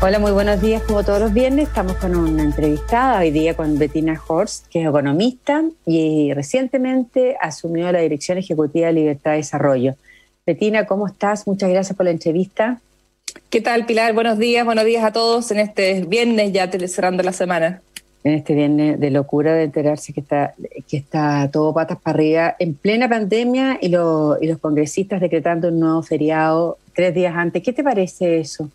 Hola, muy buenos días. Como todos los viernes, estamos con una entrevistada hoy día con Bettina Horst, que es economista y recientemente asumió la Dirección Ejecutiva de Libertad de Desarrollo. Bettina, ¿cómo estás? Muchas gracias por la entrevista. ¿Qué tal, Pilar? Buenos días, buenos días a todos en este viernes ya cerrando la semana. En este viernes de locura de enterarse que está, que está todo patas para arriba en plena pandemia y, y los congresistas decretando un nuevo feriado tres días antes. ¿Qué te parece eso?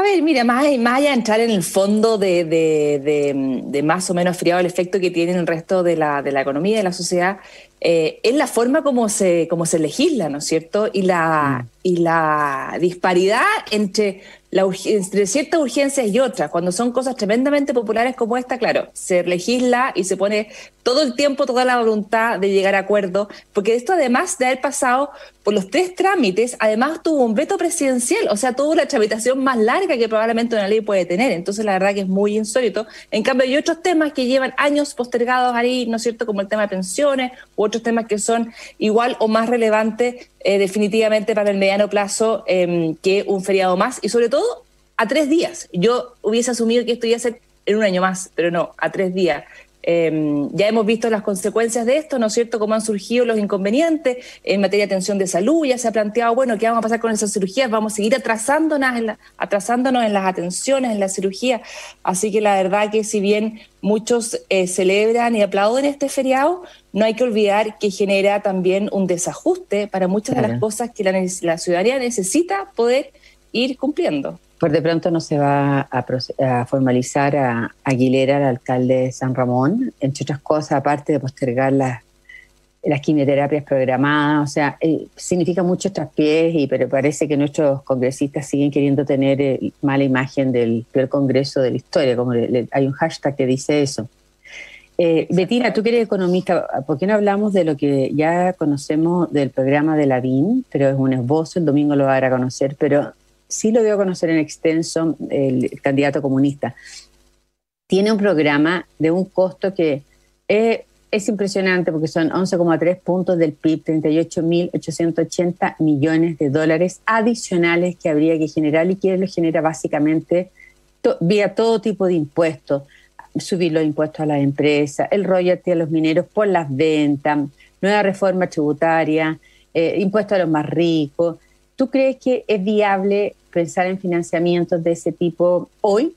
A ver, mira, más, más allá de entrar en el fondo de, de, más o menos friado el efecto que tiene el resto de la, de la economía y de la sociedad, eh, es la forma como se, como se legisla, ¿no es cierto? Y la, mm. y la disparidad entre la entre ciertas urgencias y otras, cuando son cosas tremendamente populares como esta, claro, se legisla y se pone todo el tiempo, toda la voluntad de llegar a acuerdo, porque esto además de haber pasado por los tres trámites, además tuvo un veto presidencial, o sea, tuvo la tramitación más larga que probablemente una ley puede tener, entonces la verdad que es muy insólito. En cambio, hay otros temas que llevan años postergados ahí, ¿no es cierto?, como el tema de pensiones, u otros temas que son igual o más relevantes eh, definitivamente para el mediano plazo em, que un feriado más y sobre todo a tres días. Yo hubiese asumido que esto iba a ser en un año más, pero no, a tres días. Em, ya hemos visto las consecuencias de esto, ¿no es cierto?, cómo han surgido los inconvenientes en materia de atención de salud, ya se ha planteado, bueno, ¿qué vamos a pasar con esas cirugías? Vamos a seguir atrasándonos en, atrasándonos en las atenciones, en la cirugía. Así que la verdad que si bien muchos eh, celebran y aplauden este feriado, no hay que olvidar que genera también un desajuste para muchas de las cosas que la, la ciudadanía necesita poder ir cumpliendo. Por de pronto no se va a, formalizar a Aguilera, el alcalde de San Ramón, entre otras cosas, aparte de postergar las, las quimioterapias programadas, o sea, eh, significa muchos traspiés, y, pero parece que nuestros congresistas siguen queriendo tener eh, mala imagen del peor congreso de la historia, como hay un hashtag que dice eso. Eh, Betina, tú que eres economista, ¿por qué no hablamos de lo que ya conocemos del programa de la BIN? Pero es un esbozo, el domingo lo va a dar a conocer, pero sí lo dio a conocer en extenso el candidato comunista. Tiene un programa de un costo que es, impresionante porque son 11,3 puntos del PIB, 38.880 millones de dólares adicionales que habría que generar y que lo genera básicamente vía todo tipo de impuestos. Subir los impuestos a las empresas, el royalty a los mineros por las ventas, nueva reforma tributaria, eh, impuestos a los más ricos. ¿Tú crees que es viable pensar en financiamientos de ese tipo hoy?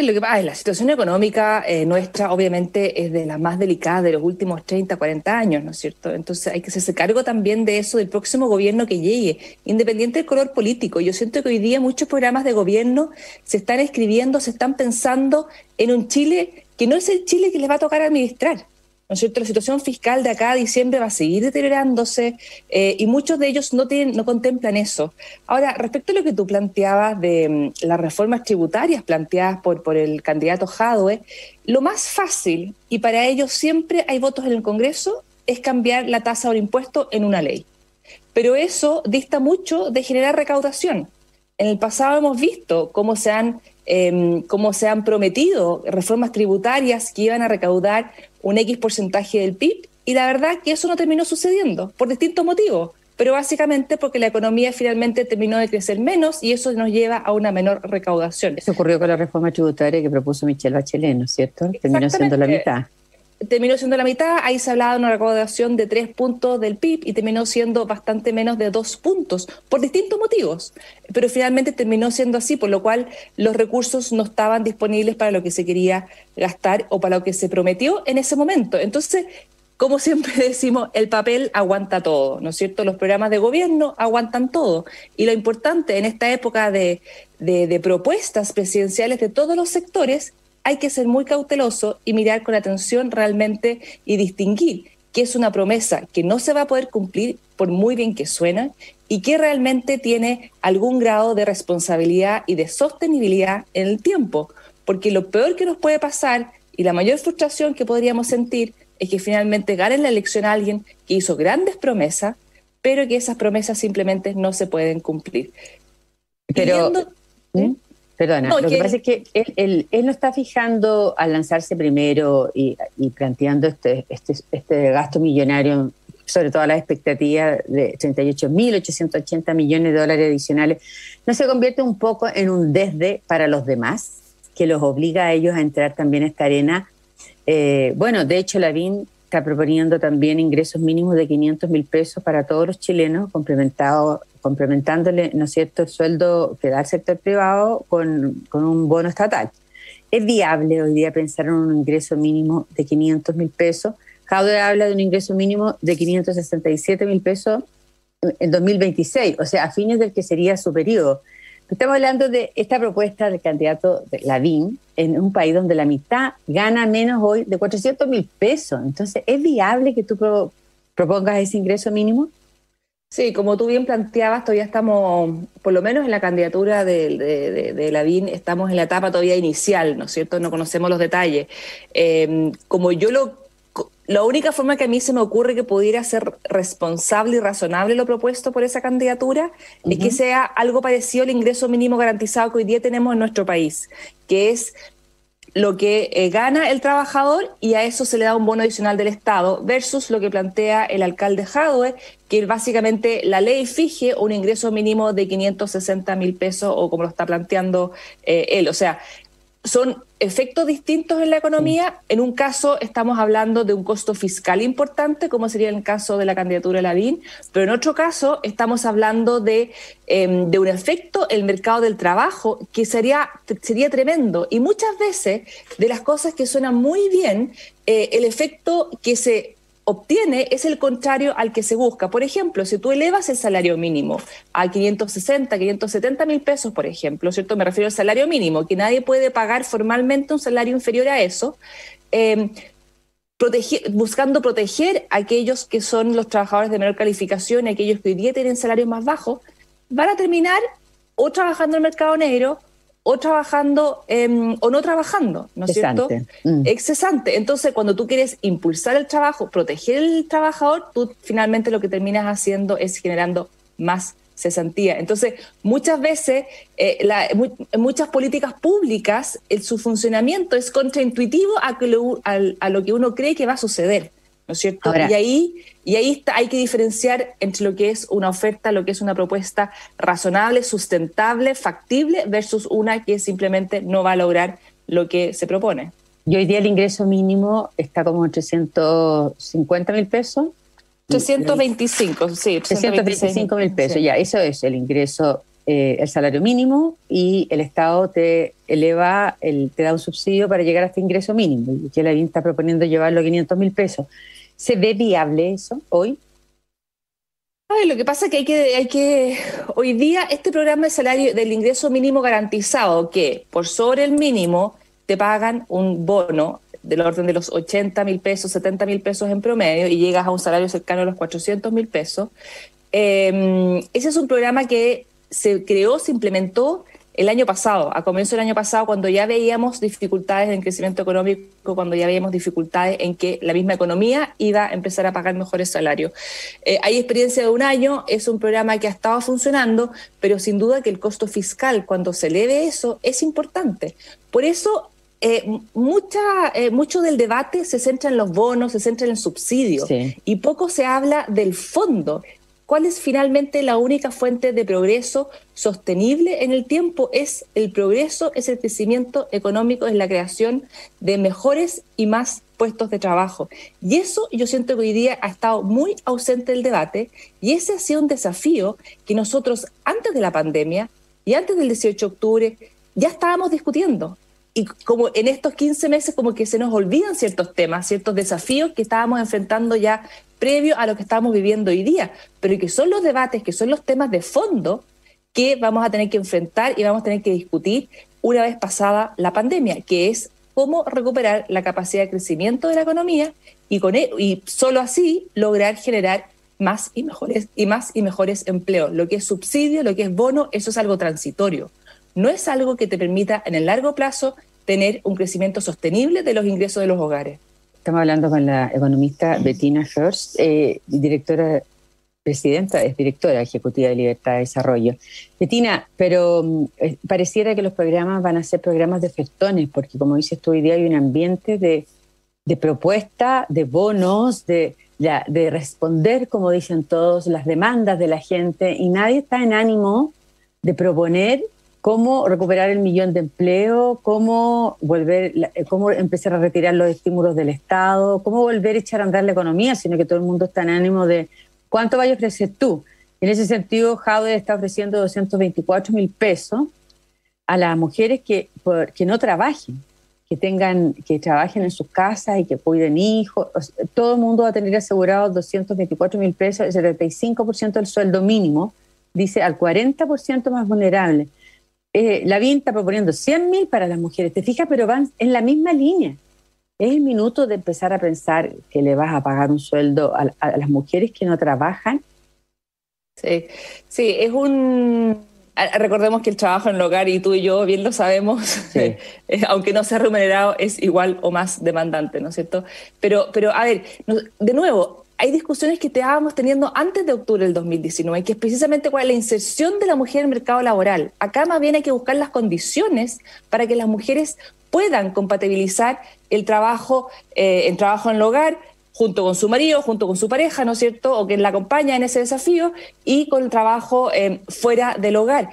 lo que pasa la situación económica eh, nuestra obviamente es de las más delicadas de los últimos 30, 40 años, ¿no es cierto? Entonces hay que hacerse cargo también de eso del próximo gobierno que llegue, independiente del color político. Yo siento que hoy día muchos programas de gobierno se están escribiendo, se están pensando en un Chile que no es el Chile que les va a tocar administrar. ¿No es cierto? La situación fiscal de acá a diciembre va a seguir deteriorándose eh, y muchos de ellos no, tienen, no contemplan eso. Ahora, respecto a lo que tú planteabas de mm, las reformas tributarias planteadas por, por el candidato Jadwe, lo más fácil, y para ello siempre hay votos en el Congreso, es cambiar la tasa o el impuesto en una ley. Pero eso dista mucho de generar recaudación. En el pasado hemos visto cómo se han, em, cómo se han prometido reformas tributarias que iban a recaudar un X porcentaje del PIB y la verdad que eso no terminó sucediendo por distintos motivos, pero básicamente porque la economía finalmente terminó de crecer menos y eso nos lleva a una menor recaudación. Eso ocurrió con la reforma tributaria que propuso Michelle Bachelet, ¿no es cierto? Terminó siendo la mitad terminó siendo la mitad, ahí se hablaba de una recaudación de tres puntos del PIB y terminó siendo bastante menos de dos puntos, por distintos motivos. Pero finalmente terminó siendo así, por lo cual los recursos no estaban disponibles para lo que se quería gastar o para lo que se prometió en ese momento. Entonces, como siempre decimos, el papel aguanta todo, ¿no es cierto? Los programas de gobierno aguantan todo. Y lo importante en esta época de, de propuestas presidenciales de todos los sectores hay que ser muy cauteloso y mirar con atención realmente y distinguir que es una promesa que no se va a poder cumplir por muy bien que suena y que realmente tiene algún grado de responsabilidad y de sostenibilidad en el tiempo. Porque lo peor que nos puede pasar y la mayor frustración que podríamos sentir es que finalmente gane la elección a alguien que hizo grandes promesas, pero que esas promesas simplemente no se pueden cumplir. Pero, ¿Mm? Perdona, lo que, pasa es que él, no está fijando al lanzarse primero y, planteando este, este, este gasto millonario sobre todo la expectativa de 38.880 millones de dólares adicionales, no se convierte un poco en un desde para los demás, que los obliga a ellos a entrar también a esta arena. Eh, bueno, de hecho, la BIN está proponiendo también ingresos mínimos de 500 mil pesos para todos los chilenos, complementado, complementándole, ¿no es cierto?, el sueldo que da el sector privado con, con un bono estatal. ¿Es viable hoy día pensar en un ingreso mínimo de 500 mil pesos? Jaude habla de un ingreso mínimo de 567 mil pesos en 2026, o sea, a fines del que sería su periodo. Estamos hablando de esta propuesta del candidato de Lavín en un país donde la mitad gana menos hoy de 400 mil pesos. Entonces, ¿es viable que tú propongas ese ingreso mínimo? Sí, como tú bien planteabas, todavía estamos, por lo menos en la candidatura de, de, Lavín, estamos en la etapa todavía inicial, ¿no es cierto? No conocemos los detalles. Eh, como yo lo la única forma que a mí se me ocurre que pudiera ser responsable y razonable lo propuesto por esa candidatura es que sea algo parecido al ingreso mínimo garantizado que hoy día tenemos en nuestro país, que es lo que eh, gana el trabajador y a eso se le da un bono adicional del Estado, versus lo que plantea el alcalde Jadwe, que básicamente la ley fije un ingreso mínimo de 560 mil pesos o como lo está planteando eh, él. O sea, son efectos distintos en la economía. En un caso estamos hablando de un costo fiscal importante, como sería el caso de la candidatura de Lavín, pero en otro caso estamos hablando de, em, de un efecto en el mercado del trabajo que sería, sería tremendo. Y muchas veces de las cosas que suenan muy bien, eh, el efecto que se obtiene es el contrario al que se busca. Por ejemplo, si tú elevas el salario mínimo a 560, 570 mil pesos, por ejemplo, ¿cierto? Me refiero al salario mínimo, que nadie puede pagar formalmente un salario inferior a eso. Eh, buscando proteger a aquellos que son los trabajadores de menor calificación y aquellos que hoy día tienen salarios más bajos, van a terminar o trabajando en el mercado negro o trabajando em, o no trabajando, ¿no es cierto? Mm. Excesante. Entonces, cuando tú quieres impulsar el trabajo, proteger el trabajador, tú finalmente lo que terminas haciendo es generando más cesantía. Entonces, muchas veces, eh, en muchas políticas públicas, su funcionamiento es contraintuitivo a, a lo que uno cree que va a suceder. ¿No es cierto? y ahí, y ahí está, hay que diferenciar entre lo que es una oferta, lo que es una propuesta razonable, sustentable, factible, versus una que simplemente no va a lograr lo que se propone. Y hoy día el ingreso mínimo está como en 350 mil pesos. 325, sí. 325 mil pesos, ya, eso es el ingreso, eh, el salario mínimo y el Estado te eleva, el, te da un subsidio para llegar a este ingreso mínimo. Y que la está proponiendo llevarlo a 500 mil pesos. ¿Se ve viable eso hoy? Ay, lo que pasa es que hay, que hay que, hoy día este programa de salario del ingreso mínimo garantizado, que por sobre el mínimo te pagan un bono del orden de los 80 mil pesos, 70 mil pesos en promedio y llegas a un salario cercano a los 400 mil pesos. Em, ese es un programa que se creó, se implementó el año pasado, a comienzo del año pasado, cuando ya veíamos dificultades en crecimiento económico, cuando ya veíamos dificultades en que la misma economía iba a empezar a pagar mejores salarios. Eh, hay experiencia de un año, es un programa que ha estado funcionando, pero sin duda que el costo fiscal, cuando se eleve eso, es importante. Por eso eh, mucha, eh, mucho del debate se centra en los bonos, se centra en el subsidio y poco se habla del fondo. ¿Cuál es finalmente la única fuente de progreso sostenible en el tiempo? Es el progreso, es el crecimiento económico, es la creación de mejores y más puestos de trabajo. Y eso yo siento que hoy día ha estado muy ausente del debate y ese ha sido un desafío que nosotros antes de la pandemia y antes del 18 de octubre ya estábamos discutiendo. Y como en estos 15 meses como que se nos olvidan ciertos temas, ciertos desafíos que estábamos enfrentando ya previo a lo que estamos viviendo hoy día, pero que son los debates, que son los temas de fondo que vamos a tener que enfrentar y vamos a tener que discutir una vez pasada la pandemia, que es cómo recuperar la capacidad de crecimiento de la economía y, con e, y solo así lograr generar más y mejores y más y mejores empleos. Lo que es subsidio, lo que es bono, eso es algo transitorio. No es algo que te permita en el largo plazo tener un crecimiento sostenible de los ingresos de los hogares. Estamos hablando con la economista Bettina First, eh, directora, presidenta, es directora ejecutiva de Libertad de Desarrollo. Bettina, pero mm, eh, pareciera que los programas van a ser programas de festones, porque como dices tú, hoy día hay un ambiente de, de propuesta, de bonos, de, de responder, como dicen todos, las demandas de la gente y nadie está en ánimo de proponer cómo recuperar el millón de empleo, cómo volver, cómo empezar a retirar los estímulos del Estado, cómo volver a echar a andar la economía, sino que todo el mundo está en ánimo de cuánto vaya a ofrecer tú. En ese sentido, Jaude está ofreciendo 224 mil pesos a las mujeres que, que no trabajen, que tengan, que trabajen en sus casas y que cuiden hijos. Todo el mundo va a tener asegurado 224 mil pesos, el 75% del sueldo mínimo, dice al 40% más vulnerable eh, la BIN está proponiendo 100 mil para las mujeres, te fijas, pero van en la misma línea. Es el minuto de empezar a pensar que le vas a pagar un sueldo a, las mujeres que no trabajan. Sí, sí, es un... Recordemos que el trabajo en el hogar, y tú y yo bien lo sabemos, aunque no sea remunerado, es igual o más demandante, ¿no es cierto? Pero, pero a ver, de nuevo, hay discusiones que estábamos teniendo antes de octubre del 2019, que es precisamente cuál es la inserción de la mujer en el mercado laboral. Acá más bien hay que buscar las condiciones para que las mujeres puedan compatibilizar el trabajo, eh, trabajo en el hogar junto con su marido, junto con su pareja, ¿no es cierto? O que la acompaña en ese desafío y con el trabajo eh, fuera del hogar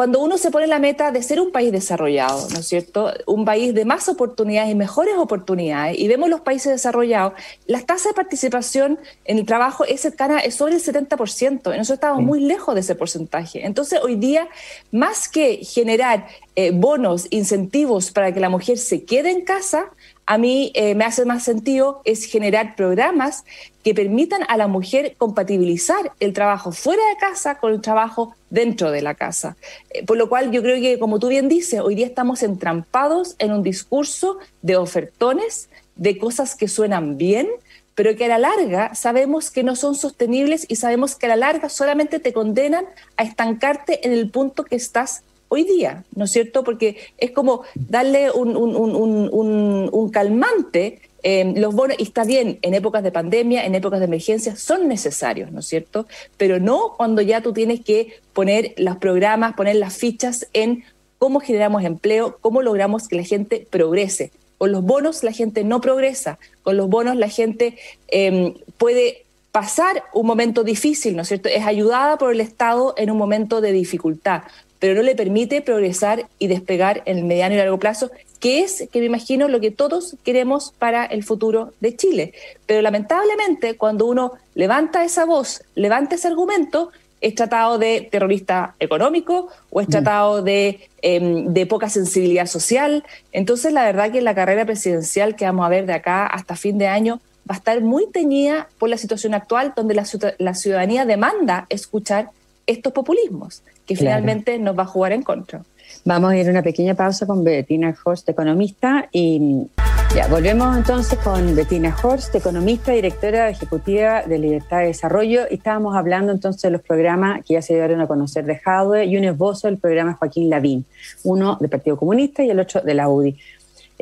cuando uno se pone la meta de ser un país desarrollado, ¿no es cierto? Un país de más oportunidades y mejores oportunidades, y vemos los países desarrollados, la tasa de participación en el trabajo es cercana, es sobre el 70%, y nosotros estamos muy lejos de ese porcentaje. Entonces, hoy día, más que generar eh, bonos, incentivos para que la mujer se quede en casa, a mí eh, me hace más sentido es generar programas que permitan a la mujer compatibilizar el trabajo fuera de casa con el trabajo dentro de la casa. Eh, por lo cual yo creo que, como tú bien dices, hoy día estamos entrampados en un discurso de ofertones, de cosas que suenan bien, pero que a la larga sabemos que no son sostenibles y sabemos que a la larga solamente te condenan a estancarte en el punto que estás hoy día, ¿no es cierto? Porque es como darle un, calmante. Eh, los bonos, y está bien, en épocas de pandemia, en épocas de emergencia, son necesarios, ¿no es cierto? Pero no cuando ya tú tienes que poner los programas, poner las fichas en cómo generamos empleo, cómo logramos que la gente progrese. Con los bonos la gente no progresa, con los bonos la gente em, puede pasar un momento difícil, ¿no es cierto? Es ayudada por el Estado en un momento de dificultad pero no le permite progresar y despegar en el mediano y largo plazo, que es, que me imagino, lo que todos queremos para el futuro de Chile. Pero lamentablemente, cuando uno levanta esa voz, levanta ese argumento, es tratado de terrorista económico o es mm. tratado de, em, de, poca sensibilidad social. Entonces, la verdad que la carrera presidencial que vamos a ver de acá hasta fin de año va a estar muy teñida por la situación actual, donde la, la ciudadanía demanda escuchar estos populismos que finalmente nos va a jugar en contra. Vamos a ir a una pequeña pausa con Bettina Horst, economista, y ya, volvemos entonces con Bettina Horst, economista, directora ejecutiva de Libertad de Desarrollo, estábamos hablando entonces de los programas que ya se dieron a conocer de Jadwe y un esbozo del programa Joaquín Lavín, uno del Partido Comunista y el otro de la UDI.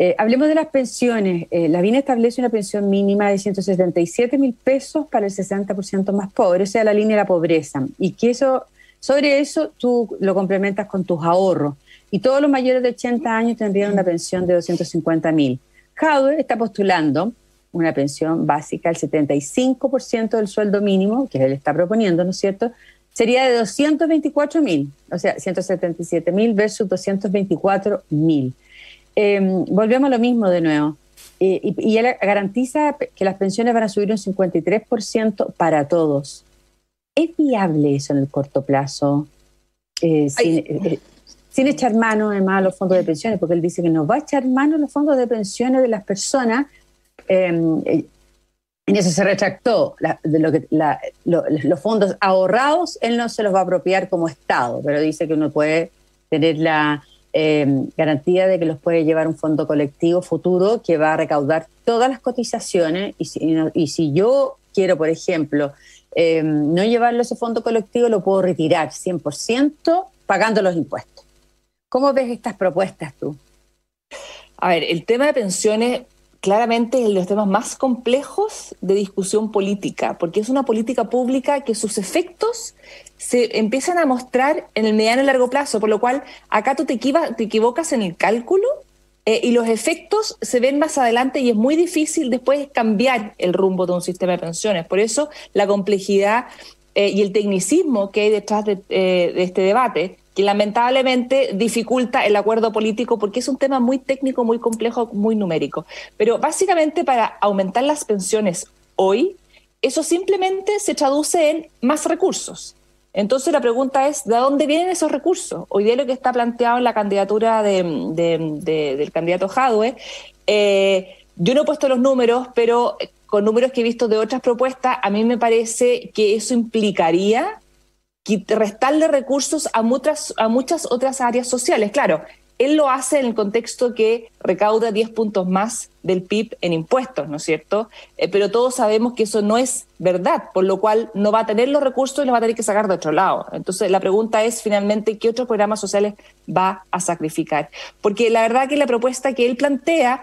Eh, hablemos de las pensiones. Eh, Lavín establece una pensión mínima de 177 mil pesos para el 60% más pobre, o sea, la línea de la pobreza, y que eso sobre eso tú lo complementas con tus ahorros y todos los mayores de 80 años tendrían una pensión de 250 mil. Jadwe está postulando una pensión básica, el 75% del sueldo mínimo, que él está proponiendo, ¿no es cierto? Sería de 224 mil, o sea, 177 mil versus 224 mil. Em, volvemos a lo mismo de nuevo. Eh, y, y él garantiza que las pensiones van a subir un 53% para todos. ¿Es viable eso en el corto plazo? Eh, eh, sin, echar mano además a los fondos de pensiones, porque él dice que no va a echar mano a los fondos de pensiones de las personas. Em, eh, en eso se retractó de lo que, los fondos ahorrados, él no se los va a apropiar como Estado, pero dice que uno puede tener la em, garantía de que los puede llevar un fondo colectivo futuro que va a recaudar todas las cotizaciones y si, yo quiero, por ejemplo, eh, no llevarlo a ese fondo colectivo, lo puedo retirar 100% pagando los impuestos. ¿Cómo ves estas propuestas tú? A ver, el tema de pensiones claramente es de los temas más complejos de discusión política, porque es una política pública que sus efectos se empiezan a mostrar en el mediano y largo plazo, por lo cual acá tú te, equivocas en el cálculo eh, y los efectos se ven más adelante y es muy difícil después cambiar el rumbo de un sistema de pensiones. Por eso la complejidad eh, y el tecnicismo que hay detrás de, eh, de este debate, que lamentablemente dificulta el acuerdo político porque es un tema muy técnico, muy complejo, muy numérico. Pero básicamente para aumentar las pensiones hoy, eso simplemente se traduce en más recursos. Entonces la pregunta es, ¿de dónde vienen esos recursos? Hoy día lo que está planteado en la candidatura del candidato Jadwe, eh, yo no he puesto los números, pero con números que he visto de otras propuestas, a mí me parece que eso implicaría restarle recursos a muchas, a muchas otras áreas sociales. Claro, él lo hace en el contexto que recauda 10 puntos más del PIB en impuestos, ¿no es cierto? Eh, pero todos sabemos que eso no es verdad, por lo cual no va a tener los recursos y los va a tener que sacar de otro lado. Entonces, la pregunta es finalmente, ¿qué otros programas sociales va a sacrificar? Porque la verdad que la propuesta que él plantea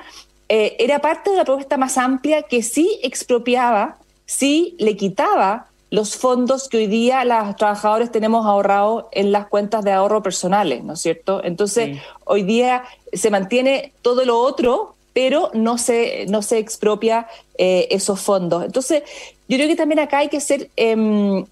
eh, era parte de una propuesta más amplia que sí expropiaba, sí le quitaba los fondos que hoy día los trabajadores tenemos ahorrados en las cuentas de ahorro personales, ¿no es cierto? Entonces, hoy día se mantiene todo lo otro, pero no se, no se expropia eh, esos fondos. Entonces, yo creo que también acá hay que ser em,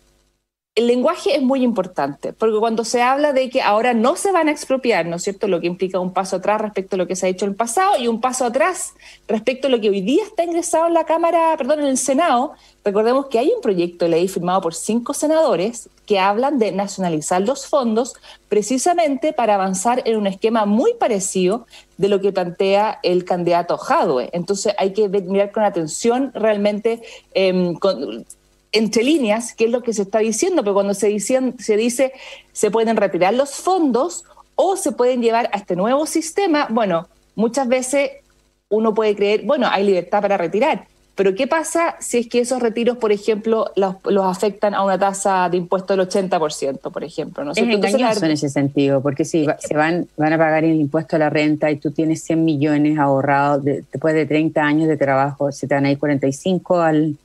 el lenguaje es muy importante, porque cuando se habla de que ahora no se van a expropiar, ¿no es cierto? Lo que implica un paso atrás respecto a lo que se ha hecho en el pasado y un paso atrás respecto a lo que hoy día está ingresado en la Cámara, perdón, en el Senado. Recordemos que hay un proyecto de ley firmado por cinco senadores que hablan de nacionalizar los fondos precisamente para avanzar en un esquema muy parecido de lo que plantea el candidato Jadwe. Entonces hay que mirar con atención realmente eh, con, entre líneas qué es lo que se está diciendo, pero cuando se, dice, se dice se pueden retirar los fondos o se pueden llevar a este nuevo sistema, bueno, muchas veces uno puede creer, bueno, hay libertad para retirar, pero ¿qué pasa si es que esos retiros, por ejemplo, los, afectan a una tasa de impuesto del 80%, por ejemplo? ¿no? Es engañoso en ese sentido, porque si se van, van a pagar el impuesto a la renta y tú tienes 100 millones ahorrados después de 30 años de trabajo, se te van a ir 45 al,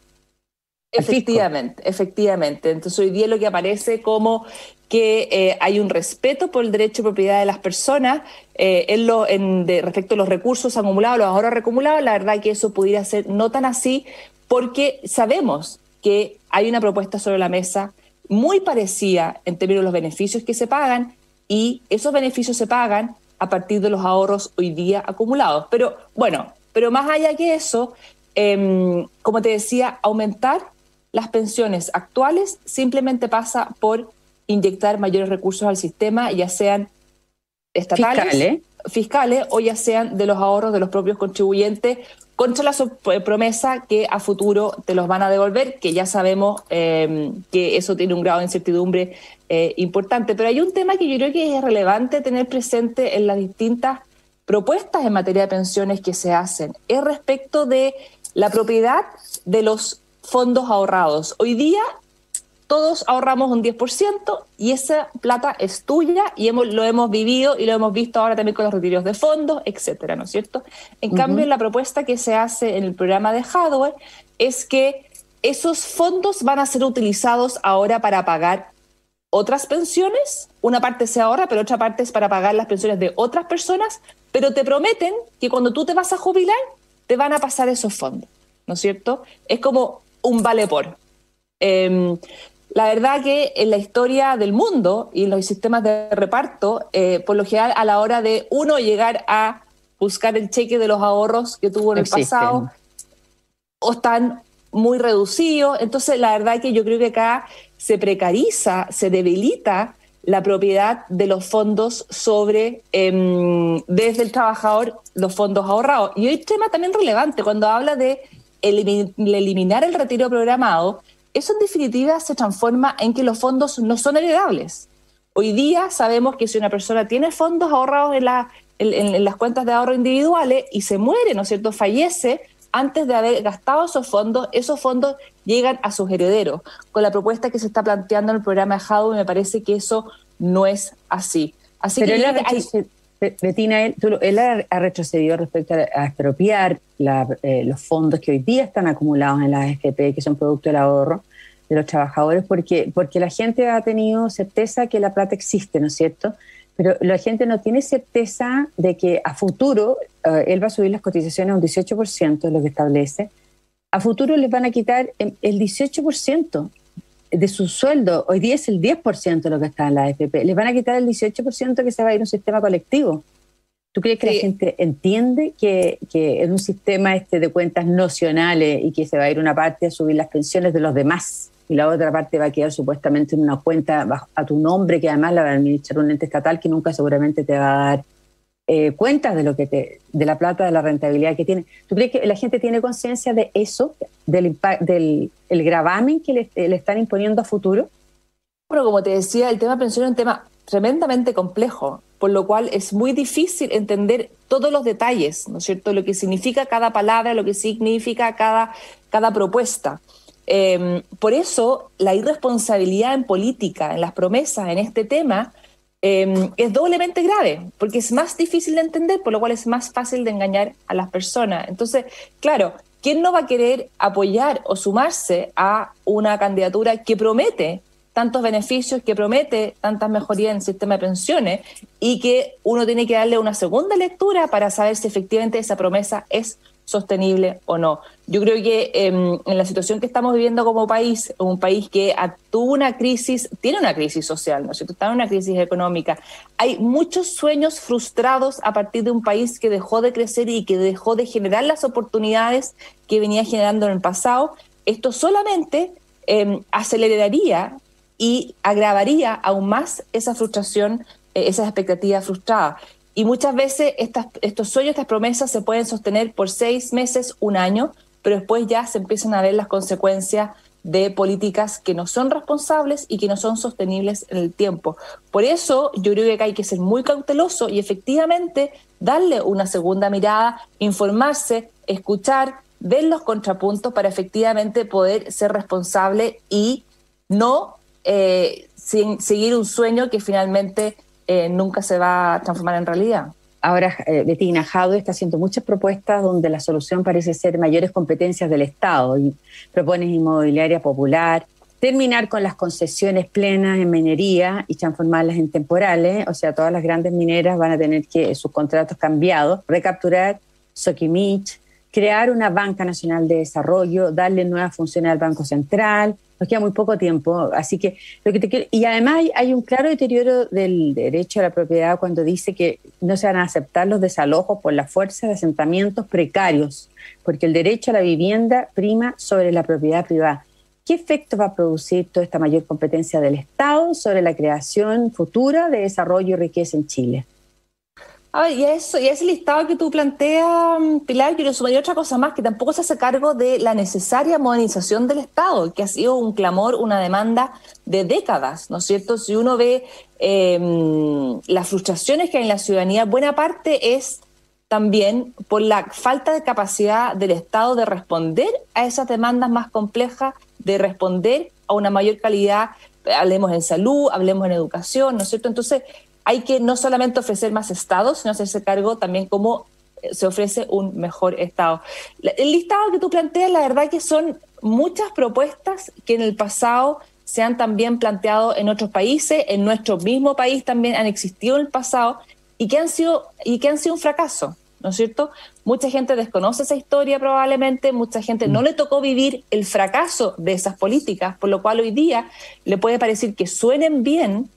Efectivamente, efectivamente. Entonces hoy día lo que aparece como que eh, hay un respeto por el derecho de propiedad de las personas eh, en lo, en, de, respecto a los recursos acumulados, los ahorros acumulados, la verdad que eso pudiera ser no tan así porque sabemos que hay una propuesta sobre la mesa muy parecida en términos de los beneficios que se pagan y esos beneficios se pagan a partir de los ahorros hoy día acumulados. Pero bueno, pero más allá que eso, em, como te decía, aumentar las pensiones actuales simplemente pasa por inyectar mayores recursos al sistema, ya sean estatales, fiscales, o ya sean de los ahorros de los propios contribuyentes, contra la eh, promesa que a futuro te los van a devolver, que ya sabemos em, que eso tiene un grado de incertidumbre eh, importante. Pero hay un tema que yo creo que es relevante tener presente en las distintas propuestas en materia de pensiones que se hacen, es respecto de la propiedad de los fondos ahorrados. Hoy día todos ahorramos un 10% y esa plata es tuya y hemos, lo hemos vivido y lo hemos visto ahora también con los retiros de fondos, etcétera, ¿no es cierto? En cambio, la propuesta que se hace en el programa de hardware es que esos fondos van a ser utilizados ahora para pagar otras pensiones, una parte se ahorra, pero otra parte es para pagar las pensiones de otras personas, pero te prometen que cuando tú te vas a jubilar, te van a pasar esos fondos, ¿no es cierto? Es como un vale por. Em, la verdad que en la historia del mundo y en los sistemas de reparto, eh, por lo general a la hora de uno llegar a buscar el cheque de los ahorros que tuvo en el pasado, o están muy reducidos. Entonces, la verdad que yo creo que acá se precariza, se debilita la propiedad de los fondos sobre, em, desde el trabajador, los fondos ahorrados. Y hay tema también relevante cuando habla de eliminar el retiro programado, eso en definitiva se transforma en que los fondos no son heredables. Hoy día sabemos que si una persona tiene fondos ahorrados en, la, en, las cuentas de ahorro individuales y se muere, ¿no es cierto?, fallece, antes de haber gastado esos fondos, esos fondos llegan a sus herederos. Con la propuesta que se está planteando en el programa de me parece que eso no es así. Así que hay, Betina, él, ha, retrocedido respecto a, expropiar eh, los fondos que hoy día están acumulados en las AFP, que son producto del ahorro de los trabajadores, porque, porque la gente ha tenido certeza que la plata existe, ¿no es cierto? pero la gente no tiene certeza de que a futuro eh, él va a subir las cotizaciones a un 18%, es lo que establece. A futuro les van a quitar el 18% de su sueldo. Hoy día es el 10% lo que está en la AFP. Les van a quitar el 18% que se va a ir a un sistema colectivo. ¿Tú crees que la gente entiende que, que en un sistema este de cuentas nocionales y que se va a ir una parte a subir las pensiones de los demás? y la otra parte va a quedar supuestamente en una cuenta a tu nombre que además la va a administrar un ente estatal que nunca seguramente te va a dar eh, cuenta de lo que te, de la plata, de la rentabilidad que tiene. ¿Tú crees que la gente tiene conciencia de eso, del, del el gravamen que le, le, están imponiendo a futuro? Bueno, como te decía, el tema pensión es un tema tremendamente complejo, por lo cual es muy difícil entender todos los detalles, ¿no es cierto? Lo que significa cada palabra, lo que significa cada, cada propuesta. Eh, por eso, la irresponsabilidad en política, en las promesas, en este tema, eh, es doblemente grave, porque es más difícil de entender, por lo cual es más fácil de engañar a las personas. Entonces, claro, ¿quién no va a querer apoyar o sumarse a una candidatura que promete tantos beneficios, que promete tantas mejorías en el sistema de pensiones y que uno tiene que darle una segunda lectura para saber si efectivamente esa promesa es sostenible o no. Yo creo que em, en la situación que estamos viviendo como país, un país que tuvo una crisis, tiene una crisis social, ¿no es cierto? Está en una crisis económica. Hay muchos sueños frustrados a partir de un país que dejó de crecer y que dejó de generar las oportunidades que venía generando en el pasado. Esto solamente em, aceleraría y agravaría aún más esa frustración, eh, esas expectativas frustradas. Y muchas veces estos sueños, estas promesas se pueden sostener por seis meses, un año, pero después ya se empiezan a ver las consecuencias de políticas que no son responsables y que no son sostenibles en el tiempo. Por eso yo creo que hay que ser muy cauteloso y efectivamente darle una segunda mirada, informarse, escuchar, ver los contrapuntos para efectivamente poder ser responsable y no eh, seguir un sueño que finalmente eh, nunca se va a transformar en realidad. Ahora, eh, Bettina está haciendo muchas propuestas donde la solución parece ser mayores competencias del Estado. Y propones inmobiliaria popular, terminar con las concesiones plenas en minería y transformarlas en temporales. O sea, todas las grandes mineras van a tener que sus contratos cambiados, recapturar Soquimich, crear una banca nacional de desarrollo, darle nuevas funciones al Banco Central, nos queda muy poco tiempo, así que lo que te quiero, y además hay, un claro deterioro del derecho a la propiedad cuando dice que no se van a aceptar los desalojos por la fuerza de asentamientos precarios, porque el derecho a la vivienda prima sobre la propiedad privada. ¿Qué efecto va a producir toda esta mayor competencia del Estado sobre la creación futura de desarrollo y riqueza en Chile? Y, eso, y ese listado que tú planteas, mm, Pilar, quiero sumar otra cosa más, que tampoco se hace cargo de la necesaria modernización del Estado, que ha sido un clamor, una demanda de décadas, ¿no es cierto? Si uno ve em, las frustraciones que hay en la ciudadanía, buena parte es también por la falta de capacidad del Estado de responder a esas demandas más complejas, de responder a una mayor calidad, hablemos en salud, hablemos en educación, ¿no es cierto? Entonces, hay que no solamente ofrecer más estados, sino hacerse cargo también cómo eh, se ofrece un mejor estado. El listado que tú planteas, la verdad que son muchas propuestas que en el pasado se han también planteado en otros países, en nuestro mismo país también han existido en el pasado y que han sido, y que han sido un fracaso. ¿no es cierto? Mucha gente desconoce esa historia probablemente, mucha gente no le tocó vivir el fracaso de esas políticas, por lo cual hoy día le puede parecer que suenen bien,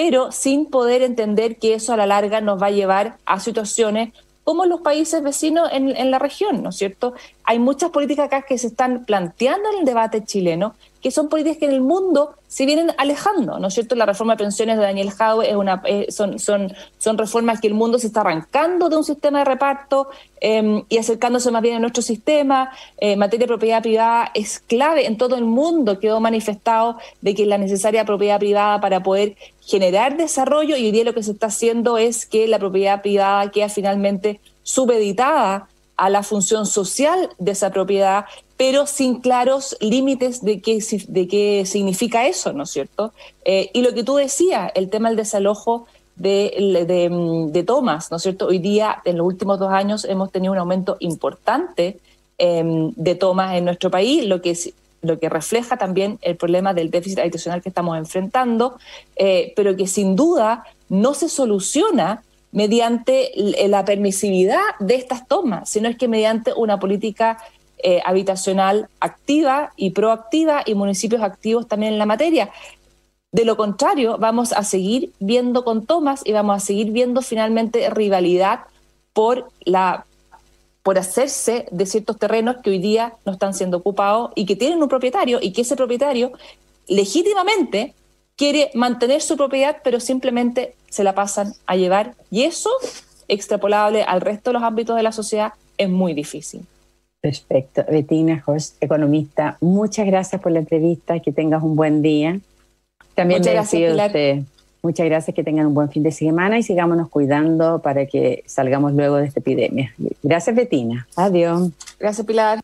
pero sin poder entender que eso a la larga nos va a llevar a situaciones como los países vecinos en, la región, ¿no es cierto? Hay muchas políticas acá que se están planteando en el debate chileno, que son políticas que en el mundo se vienen alejando, ¿no es cierto? La reforma de pensiones de Daniel Jau es una, son, son, son reformas que el mundo se está arrancando de un sistema de reparto em, y acercándose más bien a nuestro sistema. Eh, materia de propiedad privada es clave en todo el mundo, quedó manifestado de que la necesaria propiedad privada para poder generar desarrollo y hoy día lo que se está haciendo es que la propiedad privada queda finalmente subeditada a la función social de esa propiedad, pero sin claros límites de qué, de qué significa eso, ¿no es cierto? Eh, y lo que tú decías, el tema del desalojo de, de, tomas, ¿no es cierto? Hoy día, en los últimos dos años, hemos tenido un aumento importante em, de tomas en nuestro país, lo que lo que refleja también el problema del déficit habitacional que estamos enfrentando, eh, pero que sin duda no se soluciona mediante la permisividad de estas tomas, sino es que mediante una política eh, habitacional activa y proactiva y municipios activos también en la materia. De lo contrario, vamos a seguir viendo con tomas y vamos a seguir viendo finalmente rivalidad por la por hacerse de ciertos terrenos que hoy día no están siendo ocupados y que tienen un propietario y que ese propietario legítimamente quiere mantener su propiedad, pero simplemente se la pasan a llevar. Y eso, extrapolable al resto de los ámbitos de la sociedad, es muy difícil. Perfecto. Betina Jos, economista, muchas gracias por la entrevista, que tengas un buen día. También Muchas gracias, Muchas gracias, que tengan un buen fin de semana y sigámonos cuidando para que salgamos luego de esta epidemia. Gracias, Betina. Adiós. Gracias, Pilar.